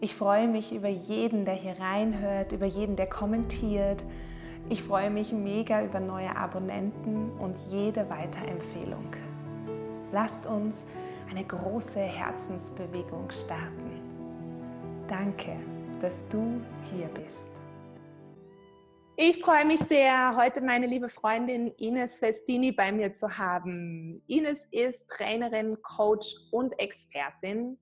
Ich freue mich über jeden, der hier reinhört, über jeden, der kommentiert. Ich freue mich mega über neue Abonnenten und jede Weiterempfehlung. Lasst uns eine große Herzensbewegung starten. Danke, dass du hier bist. Ich freue mich sehr, heute meine liebe Freundin Ines Festini bei mir zu haben. Ines ist Trainerin, Coach und Expertin,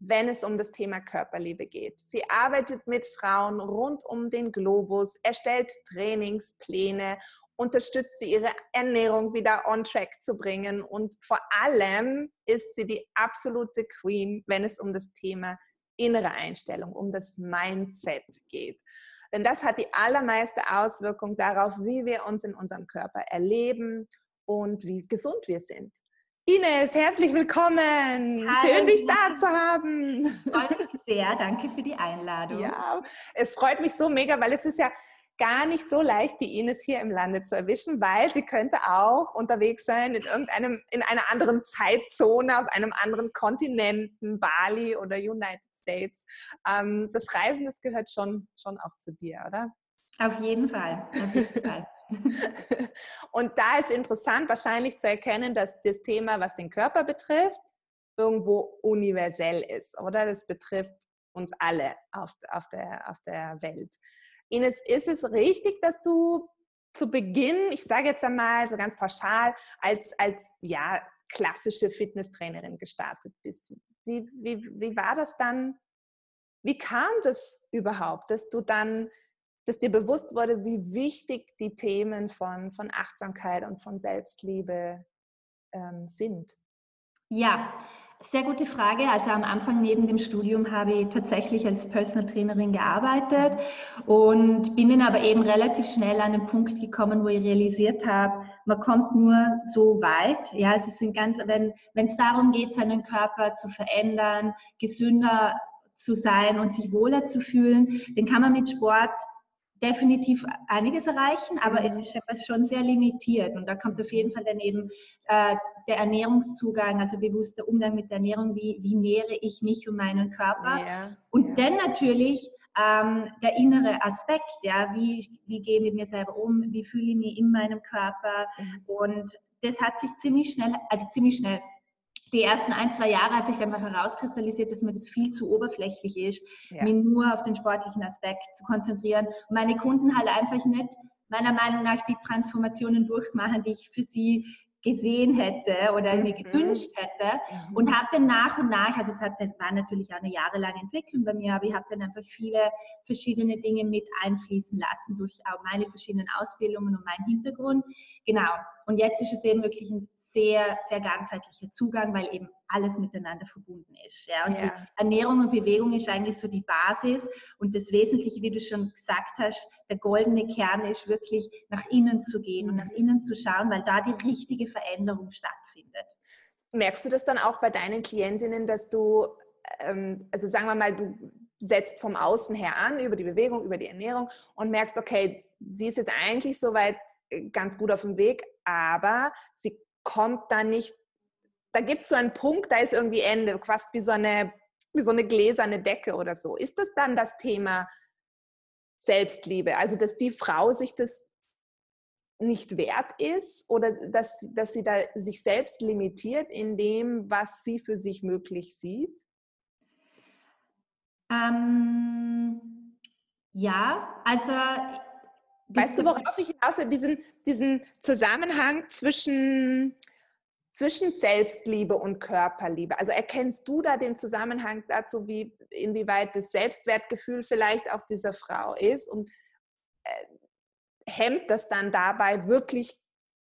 wenn es um das Thema Körperliebe geht. Sie arbeitet mit Frauen rund um den Globus, erstellt Trainingspläne, unterstützt sie ihre Ernährung wieder on track zu bringen und vor allem ist sie die absolute Queen, wenn es um das Thema innere Einstellung, um das Mindset geht. Denn das hat die allermeiste Auswirkung darauf, wie wir uns in unserem Körper erleben und wie gesund wir sind. Ines, herzlich willkommen. Hallo. Schön, dich da zu haben. Freut mich sehr. Danke für die Einladung. Ja, es freut mich so mega, weil es ist ja gar nicht so leicht, die Ines hier im Lande zu erwischen, weil sie könnte auch unterwegs sein in irgendeinem, in einer anderen Zeitzone, auf einem anderen Kontinenten, Bali oder United States. Ähm, das Reisen, das gehört schon, schon auch zu dir, oder? Auf jeden Fall. Auf jeden Fall. Und da ist interessant wahrscheinlich zu erkennen, dass das Thema, was den Körper betrifft, irgendwo universell ist, oder? Das betrifft uns alle auf, auf, der, auf der Welt. Ines, ist es richtig, dass du zu Beginn, ich sage jetzt einmal so ganz pauschal, als, als ja, klassische Fitnesstrainerin gestartet bist? Wie, wie, wie war das dann? Wie kam das überhaupt, dass du dann, dass dir bewusst wurde, wie wichtig die Themen von, von Achtsamkeit und von Selbstliebe ähm, sind? Ja, sehr gute Frage. Also am Anfang neben dem Studium habe ich tatsächlich als Personal Trainerin gearbeitet und bin dann aber eben relativ schnell an den Punkt gekommen, wo ich realisiert habe, man kommt nur so weit. Ja, es ist ein ganz, wenn es darum geht, seinen Körper zu verändern, gesünder zu sein und sich wohler zu fühlen, dann kann man mit Sport definitiv einiges erreichen, aber es ist schon sehr limitiert. Und da kommt auf jeden Fall daneben äh, der Ernährungszugang, also bewusster Umgang mit der Ernährung, wie, wie nähere ich mich und meinen Körper. Ja, und ja. dann natürlich ähm, der innere Aspekt, ja, wie, wie gehe ich mit mir selber um, wie fühle ich mich in meinem Körper. Mhm. Und das hat sich ziemlich schnell, also ziemlich schnell, die ersten ein, zwei Jahre hat sich einfach herauskristallisiert, dass mir das viel zu oberflächlich ist, Ja. mich nur auf den sportlichen Aspekt zu konzentrieren und meine Kunden halt einfach nicht meiner Meinung nach die Transformationen durchmachen, die ich für sie gesehen hätte oder mir Mhm. gewünscht hätte Mhm. und habe dann nach und nach, also es hat, das war natürlich auch eine jahrelange Entwicklung bei mir, aber ich habe dann einfach viele verschiedene Dinge mit einfließen lassen durch auch meine verschiedenen Ausbildungen und meinen Hintergrund. Genau. Und jetzt ist es eben wirklich ein sehr, sehr ganzheitlicher Zugang, weil eben alles miteinander verbunden ist. Ja? Und Ja. Ernährung und Bewegung ist eigentlich so die Basis und das Wesentliche, wie du schon gesagt hast, der goldene Kern ist wirklich nach innen zu gehen und Mhm. nach innen zu schauen, weil da die richtige Veränderung stattfindet. Merkst du das dann auch bei deinen Klientinnen, dass du, ähm, also sagen wir mal, du setzt vom Außen her an, über die Bewegung, über die Ernährung und merkst, okay, sie ist jetzt eigentlich soweit äh, ganz gut auf dem Weg, aber sie kommt da nicht, da gibt es so einen Punkt, da ist irgendwie Ende, fast wie so eine, wie so eine gläserne Decke oder so. Ist das dann das Thema Selbstliebe? Also, dass die Frau sich das nicht wert ist oder dass, dass sie da sich selbst limitiert in dem, was sie für sich möglich sieht? Ähm, ja, also Weißt du, worauf ich hinaus will? Diesen, diesen Zusammenhang zwischen, zwischen Selbstliebe und Körperliebe. Also erkennst du da den Zusammenhang dazu, wie, inwieweit das Selbstwertgefühl vielleicht auch dieser Frau ist und äh, hemmt das dann dabei wirklich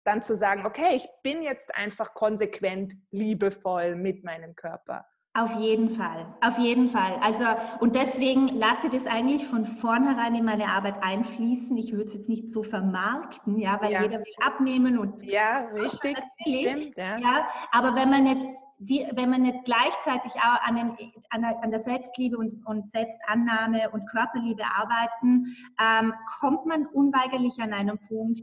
dann zu sagen, okay, ich bin jetzt einfach konsequent liebevoll mit meinem Körper? Auf jeden Fall, auf jeden Fall. Also, und deswegen lasse ich das eigentlich von vornherein in meine Arbeit einfließen. Ich würde es jetzt nicht so vermarkten, ja, weil ja. jeder will abnehmen und. Ja, richtig, stimmt, ja. ja. Aber wenn man nicht, die, wenn man nicht gleichzeitig auch an, dem, an, der, an der, Selbstliebe und, und, Selbstannahme und Körperliebe arbeiten, ähm, kommt man unweigerlich an einen Punkt,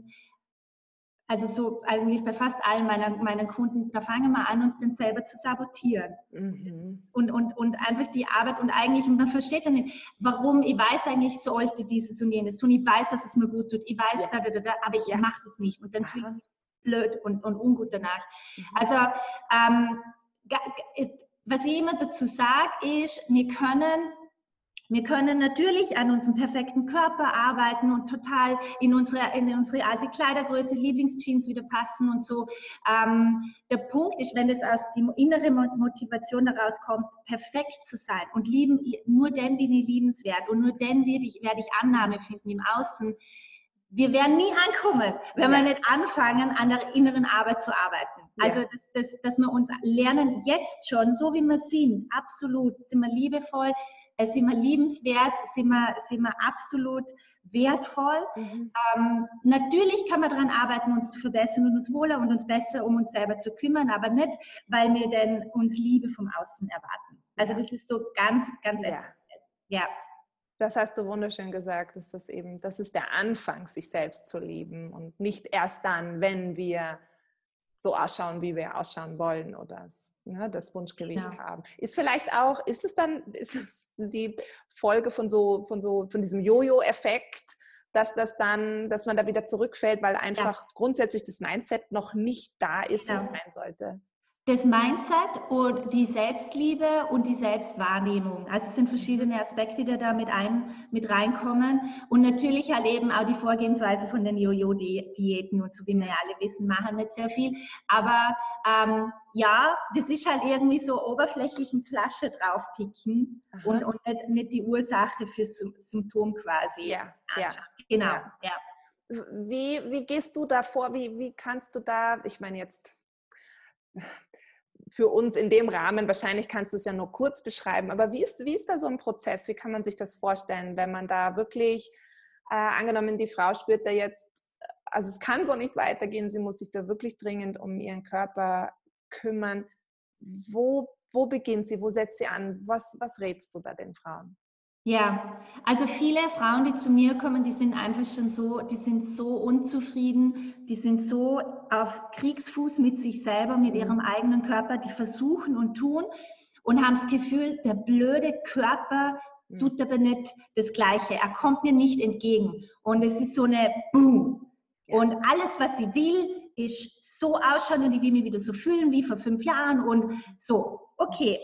also so eigentlich bei fast allen meiner, meiner Kunden, da fangen wir an, uns dann selber zu sabotieren. Mhm. Und, und, und einfach die Arbeit und eigentlich, man versteht dann nicht, warum, ich weiß eigentlich, sollte dieses und jenes tun, ich weiß, dass es mir gut tut, ich weiß, ja. da, da, da, aber ich ja. mache es nicht. Und dann fühle ich mich blöd und, und ungut danach. Mhm. Also, ähm, was ich immer dazu sage, ist, wir können wir können natürlich an unserem perfekten Körper arbeiten und total in unsere, in unsere alte Kleidergröße, Lieblingsjeans wieder passen und so. Ähm, der Punkt ist, wenn es aus die innere Motivation daraus kommt, perfekt zu sein und lieben, nur dann bin ich liebenswert und nur dann werde ich, werde ich Annahme finden im Außen. Wir werden nie ankommen, wenn wir nicht anfangen, an der inneren Arbeit zu arbeiten. Also, dass, dass, dass wir uns lernen, jetzt schon, so wie wir sind, absolut, sind wir liebevoll, sind wir liebenswert, sind wir, sind wir absolut wertvoll. Mhm. Ähm, natürlich kann man daran arbeiten, uns zu verbessern und uns wohler und uns besser um uns selber zu kümmern, aber nicht, weil wir denn uns Liebe vom Außen erwarten. Also das ist so ganz, ganz ja. ja. Das hast du wunderschön gesagt, dass das eben, das ist der Anfang, sich selbst zu lieben und nicht erst dann, wenn wir so ausschauen, wie wir ausschauen wollen oder ne, das Wunschgewicht genau. haben. Ist vielleicht auch, ist es dann, ist es die Folge von so, von so, von diesem Jojo-Effekt, dass das dann, dass man da wieder zurückfällt, weil einfach ja. grundsätzlich das Mindset noch nicht da ist, genau. was sein sollte das Mindset und die Selbstliebe und die Selbstwahrnehmung. Also es sind verschiedene Aspekte, die da mit, ein, mit reinkommen. Und natürlich halt eben auch die Vorgehensweise von den Jojo-Diäten und so wie wir alle wissen, machen nicht sehr viel. Aber ähm, ja, das ist halt irgendwie so oberflächlichen Flasche draufpicken und, und nicht, nicht, die Ursache für Symptom quasi. Ja, ja. Genau, ja. ja. Wie, wie gehst du da vor? Wie, wie kannst du da, ich meine jetzt für uns in dem Rahmen, wahrscheinlich kannst du es ja nur kurz beschreiben, aber wie ist, wie ist da so ein Prozess? Wie kann man sich das vorstellen, wenn man da wirklich, äh, angenommen, die Frau spürt da jetzt, also es kann so nicht weitergehen, sie muss sich da wirklich dringend um ihren Körper kümmern. Wo, wo beginnt sie? Wo setzt sie an? Was, was rätst du da den Frauen? Ja, also viele Frauen, die zu mir kommen, die sind einfach schon so, die sind so unzufrieden, die sind so auf Kriegsfuß mit sich selber, mit mhm. ihrem eigenen Körper, die versuchen und tun und haben das Gefühl, der blöde Körper mhm. tut aber nicht das Gleiche, er kommt mir nicht entgegen und es ist so eine Boom. Und alles, was sie will, ist so ausschauen und ich will mich wieder so fühlen wie vor fünf Jahren und so, okay.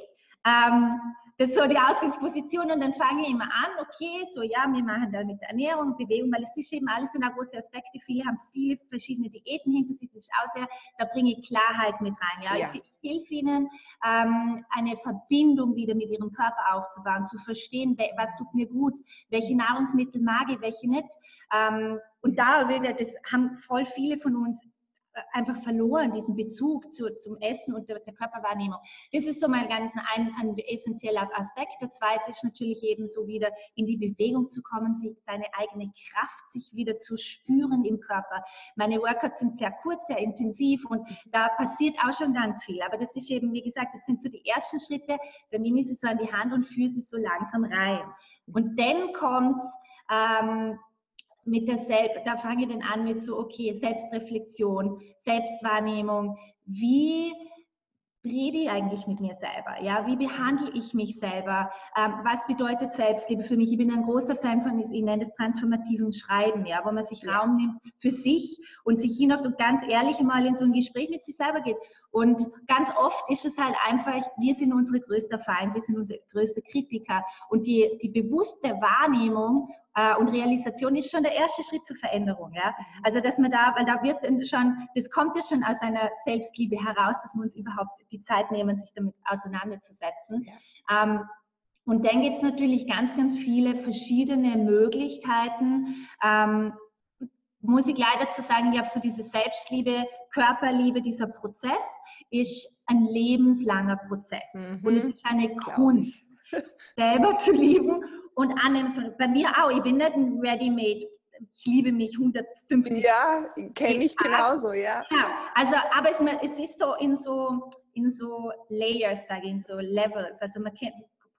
Ähm, das ist so die Ausgangsposition und dann fange ich immer an, okay, so ja, wir machen da mit Ernährung, Bewegung, weil es ist eben alles sind auch große Aspekte. Viele haben viele verschiedene Diäten hinter sich, das ist auch sehr, da bringe ich Klarheit mit rein. Ja, ja. ich, ich helfe ihnen, ähm, eine Verbindung wieder mit ihrem Körper aufzubauen, zu verstehen, was tut mir gut, welche Nahrungsmittel mag ich, welche nicht. Ähm, und da, das haben voll viele von uns einfach verloren, diesen Bezug zu, zum Essen und der, der, Körperwahrnehmung. Das ist so mein ganz ein, ein essentieller Aspekt. Der zweite ist natürlich eben so wieder in die Bewegung zu kommen, sich seine eigene Kraft sich wieder zu spüren im Körper. Meine Workouts sind sehr kurz, sehr intensiv und da passiert auch schon ganz viel. Aber das ist eben, wie gesagt, das sind so die ersten Schritte. Dann nehme ich sie so an die Hand und führe sie so langsam rein. Und dann kommt ähm, mit der Selb da fange ich dann an mit so, okay, Selbstreflexion, Selbstwahrnehmung. Wie rede ich eigentlich mit mir selber? Ja, wie behandle ich mich selber? Ähm, was bedeutet Selbstliebe für mich? Ich bin ein großer Fan von, ich nenne das transformativen Schreiben, ja, wo man sich Raum nimmt für sich und sich hin und ganz ehrlich mal in so ein Gespräch mit sich selber geht. Und ganz oft ist es halt einfach, wir sind unsere größter Feind, wir sind unsere größte Kritiker. Und die, die bewusste Wahrnehmung und Realisation ist schon der erste Schritt zur Veränderung. Ja? Also, dass man da, weil da wird schon, das kommt ja schon aus einer Selbstliebe heraus, dass wir uns überhaupt die Zeit nehmen, sich damit auseinanderzusetzen. Ja. Ähm, und dann gibt es natürlich ganz, ganz viele verschiedene Möglichkeiten, ähm, muss ich leider zu sagen, ich glaube, so diese Selbstliebe, Körperliebe, dieser Prozess ist ein lebenslanger Prozess. Mhm. Und es ist eine Kunst, selber zu lieben und annehmen. Bei mir auch, ich bin nicht ein Ready-Made ich liebe mich 150. Ja, kenne ich genauso, ja. Ja, also, aber es, es, ist so in so, in so Layers, sage ich, in so Levels. Also man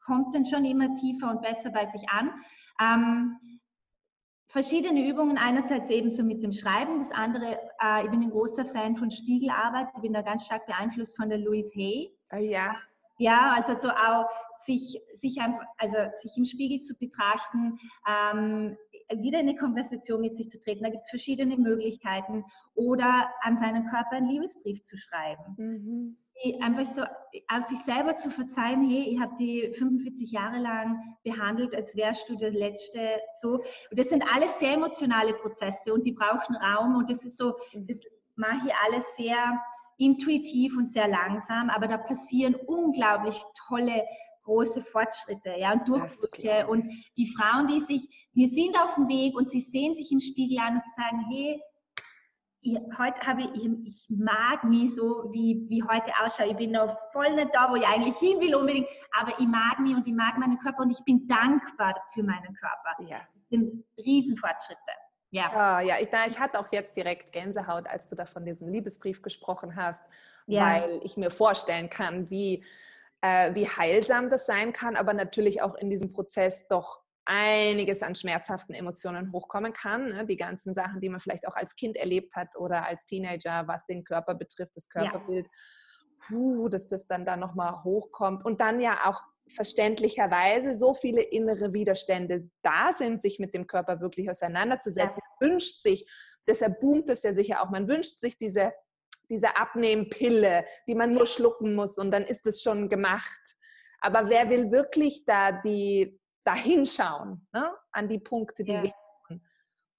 kommt dann schon immer tiefer und besser bei sich an. Ähm, verschiedene Übungen, einerseits eben so mit dem Schreiben, das andere, äh, ich bin ein großer Fan von Spiegelarbeit, ich bin da ganz stark beeinflusst von der Louise Hay. Ah, ja. Ja, also so auch sich, sich einfach, also sich im Spiegel zu betrachten, ähm, wieder in eine Konversation mit sich zu treten. Da gibt es verschiedene Möglichkeiten. Oder an seinen Körper einen Liebesbrief zu schreiben. Mhm einfach so aus sich selber zu verzeihen, hey, ich habe die 45 Jahre lang behandelt, als wärst du der Letzte, so. Und das sind alles sehr emotionale Prozesse und die brauchen Raum und das ist so, mhm. das mache ich alles sehr intuitiv und sehr langsam, aber da passieren unglaublich tolle große Fortschritte ja, und Durchbrüche. Und die Frauen, die sich, wir sind auf dem Weg und sie sehen sich im Spiegel an und sagen, hey, ich, heute habe ich, ich mag mich so, wie, wie heute ausschaue. Ich bin noch voll nicht da, wo ich eigentlich hin will unbedingt, aber ich mag mich und ich mag meinen Körper und ich bin dankbar für meinen Körper. Ja. Das sind Riesenfortschritte. Ja. Ah, ja, ich, ich hatte auch jetzt direkt Gänsehaut, als du da von diesem Liebesbrief gesprochen hast, ja. weil ich mir vorstellen kann, wie, äh, wie heilsam das sein kann, aber natürlich auch in diesem Prozess doch einiges an schmerzhaften Emotionen hochkommen kann. Ne? Die ganzen Sachen, die man vielleicht auch als Kind erlebt hat oder als Teenager, was den Körper betrifft, das Körperbild. Ja. Puh, dass das dann da nochmal hochkommt. Und dann ja auch verständlicherweise so viele innere Widerstände da sind, sich mit dem Körper wirklich auseinanderzusetzen. Ja. Man wünscht sich, deshalb boomt es ja sicher auch, man wünscht sich diese, diese Abnehmpille, die man nur schlucken muss und dann ist es schon gemacht. Aber wer will wirklich da die, da hinschauen, ne? an die Punkte, die ja. wir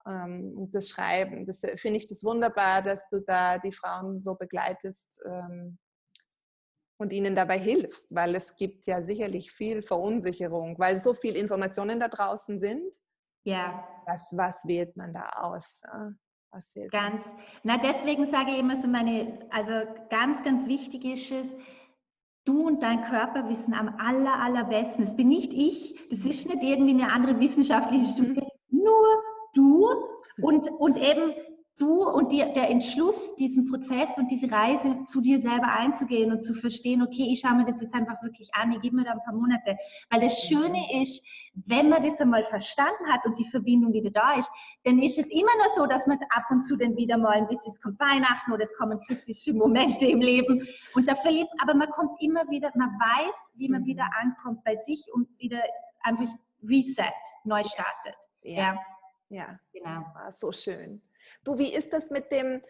ähm, und das Schreiben. Das äh, finde ich das wunderbar, dass du da die Frauen so begleitest ähm, und ihnen dabei hilfst, weil es gibt ja sicherlich viel Verunsicherung, weil so viel Informationen da draußen sind. Ja. Was, was wählt man da aus? Was wählt ganz. Man? Na, deswegen sage ich immer so meine, also ganz, ganz wichtig ist es, Du und dein Körper wissen am aller, allerbesten. Es bin nicht ich, das ist nicht irgendwie eine andere wissenschaftliche Studie, nur du und, und eben du und die, der Entschluss, diesen Prozess und diese Reise zu dir selber einzugehen und zu verstehen, okay, ich schaue mir das jetzt einfach wirklich an, ich gebe mir da ein paar Monate. Weil das Schöne ist, wenn man das einmal verstanden hat und die Verbindung wieder da ist, dann ist es immer nur so, dass man ab und zu dann wieder mal ein bisschen, es kommt Weihnachten oder es kommen kritische Momente im Leben und da verliert, aber man kommt immer wieder, man weiß, wie man wieder mhm. ankommt bei sich und wieder einfach reset, neu startet. Ja, ja, ja. genau. Ah, so schön. Du, wie ist das mit dem,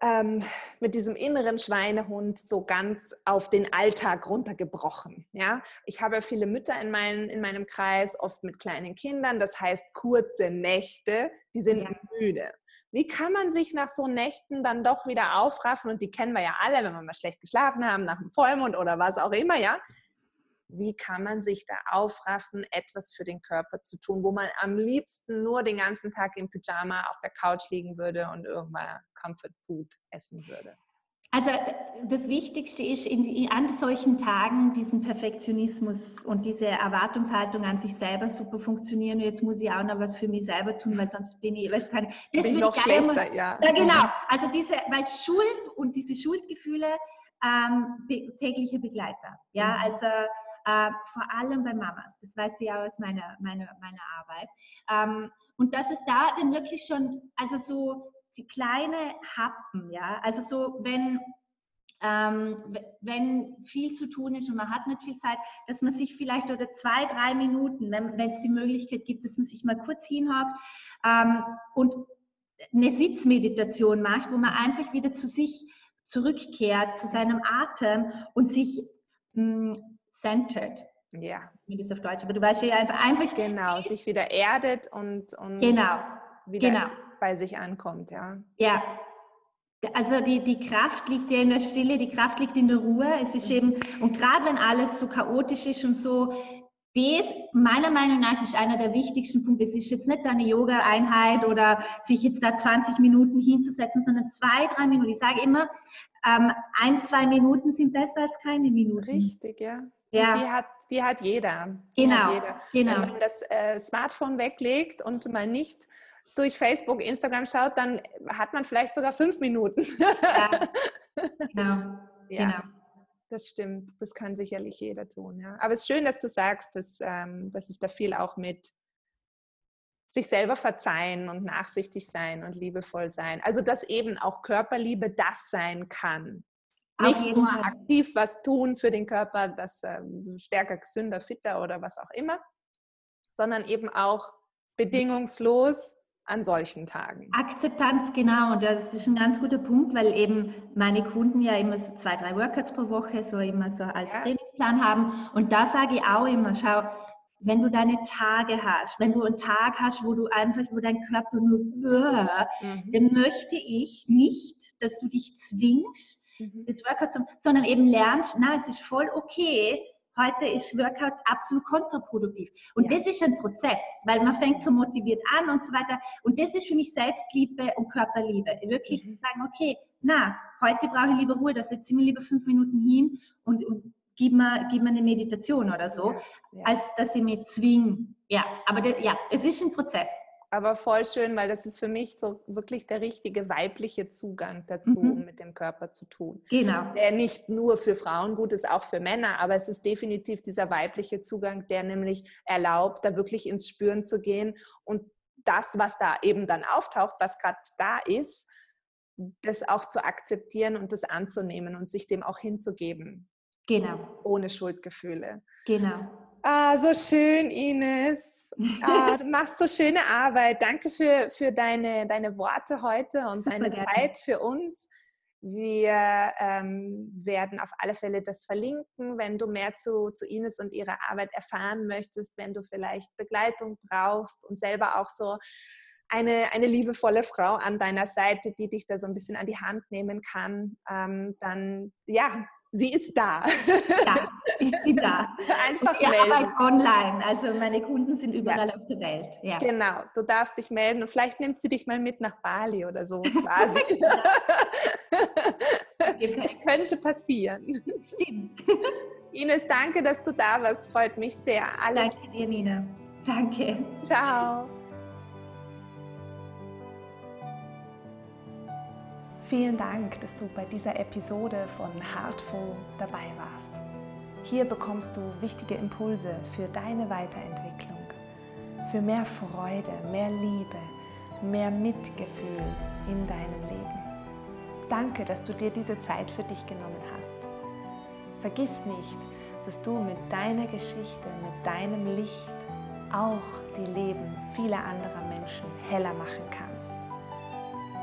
ähm, mit diesem inneren Schweinehund so ganz auf den Alltag runtergebrochen. Ja, ich habe viele Mütter in, mein, in meinem Kreis, oft mit kleinen Kindern. Das heißt kurze Nächte, die sind ja. müde. Wie kann man sich nach so Nächten dann doch wieder aufraffen? Und die kennen wir ja alle, wenn wir mal schlecht geschlafen haben, nach dem Vollmond oder was auch immer, ja wie kann man sich da aufraffen, etwas für den Körper zu tun, wo man am liebsten nur den ganzen Tag im Pyjama auf der Couch liegen würde und irgendwann Comfort Food essen würde? Also das Wichtigste ist in, an solchen Tagen diesen Perfektionismus und diese Erwartungshaltung an sich selber super funktionieren. Und jetzt muss ich auch noch was für mich selber tun, weil sonst bin ich, weiß keine. Das bin noch schlechter, ja. Ja, genau. Also diese, weil Schuld und diese Schuldgefühle ähm, be tägliche Begleiter. Ja, mhm. also äh, vor allem bei Mamas. Das weiß ich ja aus meiner, meiner, meiner Arbeit. Ähm, und das ist da dann wirklich schon, also so die kleine Happen, ja, also so, wenn, ähm, wenn viel zu tun ist und man hat nicht viel Zeit, dass man sich vielleicht oder zwei, drei Minuten, wenn, es die Möglichkeit gibt, dass man sich mal kurz hinhockt ähm, und eine Sitzmeditation macht, wo man einfach wieder zu sich zurückkehrt, zu seinem Atem und sich mh, hm, centered. Ja. Wie das auf Deutsch, aber du weißt ja einfach, einfach. Genau, sich wieder erdet und, und genau. wieder genau. bei sich ankommt, ja. Ja. Also die, die Kraft liegt ja in der Stille, die Kraft liegt in der Ruhe. Es ist eben, und gerade wenn alles so chaotisch ist und so, das meiner Meinung nach ist einer der wichtigsten Punkte. Es ist jetzt nicht eine Yoga-Einheit oder sich jetzt da 20 Minuten hinzusetzen, sondern zwei, drei Minuten. Ich sage immer, ähm, ein, zwei Minuten sind besser als keine Minuten. Richtig, ja. Ja. Die hat, die hat jeder. Genau, hat jeder. genau. Wenn man das äh, Smartphone weglegt und mal nicht durch Facebook, Instagram schaut, dann hat man vielleicht sogar fünf Minuten. Ja, genau. ja. genau. Das stimmt, das kann sicherlich jeder tun. Ja. Aber es ist schön, dass du sagst, dass, ähm, dass es da viel auch mit sich selber verzeihen und nachsichtig sein und liebevoll sein. Also dass eben auch Körperliebe das sein kann. Nicht nur Fall. aktiv was tun für den Körper, das ähm, stärker, gesünder, fitter oder was auch immer, sondern eben auch bedingungslos an solchen Tagen. Akzeptanz, genau. Und das ist ein ganz guter Punkt, weil eben meine Kunden ja immer so zwei, drei Workouts pro Woche so immer so als ja. Trainingsplan haben. Und da sage ich auch immer, schau, wenn du deine Tage hast, wenn du einen Tag hast, wo du einfach, wo dein Körper nur, mhm. dann möchte ich nicht, dass du dich zwingst, mhm. das Workout zu, sondern eben lernst, na, es ist voll okay, Heute ist Workout absolut kontraproduktiv. Und ja. das ist ein Prozess, weil man fängt so motiviert an und so weiter. Und das ist für mich Selbstliebe und Körperliebe. Wirklich mhm. zu sagen, okay, na, heute brauche ich lieber Ruhe, da setze ich mir lieber fünf Minuten hin und, und gib, mir, gib mir eine Meditation oder so, ja. Ja. als dass ich mich zwinge. Ja, aber das, ja, es ist ein Prozess aber voll schön, weil das ist für mich so wirklich der richtige weibliche Zugang dazu, mhm. um mit dem Körper zu tun. Genau. Der nicht nur für Frauen gut ist, auch für Männer, aber es ist definitiv dieser weibliche Zugang, der nämlich erlaubt, da wirklich ins Spüren zu gehen und das, was da eben dann auftaucht, was gerade da ist, das auch zu akzeptieren und das anzunehmen und sich dem auch hinzugeben. Genau. Ohne Schuldgefühle. Genau. Ah, so schön, Ines. Ah, du machst so schöne Arbeit. Danke für, für deine, deine Worte heute und Super deine gerne. Zeit für uns. Wir ähm, werden auf alle Fälle das verlinken, wenn du mehr zu, zu Ines und ihrer Arbeit erfahren möchtest, wenn du vielleicht Begleitung brauchst und selber auch so eine, eine liebevolle Frau an deiner Seite, die dich da so ein bisschen an die Hand nehmen kann, ähm, dann ja, Sie ist da. Ja, ich bin da. Einfach ich melden. arbeite online, also meine Kunden sind überall ja. auf der Welt. Ja. Genau, du darfst dich melden und vielleicht nimmt sie dich mal mit nach Bali oder so quasi. das könnte passieren. Stimmt. Ines, danke, dass du da warst. Freut mich sehr. Alles danke dir, Nina. Danke. Ciao. Vielen Dank, dass du bei dieser Episode von Heartful dabei warst. Hier bekommst du wichtige Impulse für deine Weiterentwicklung, für mehr Freude, mehr Liebe, mehr Mitgefühl in deinem Leben. Danke, dass du dir diese Zeit für dich genommen hast. Vergiss nicht, dass du mit deiner Geschichte, mit deinem Licht auch die Leben vieler anderer Menschen heller machen kannst.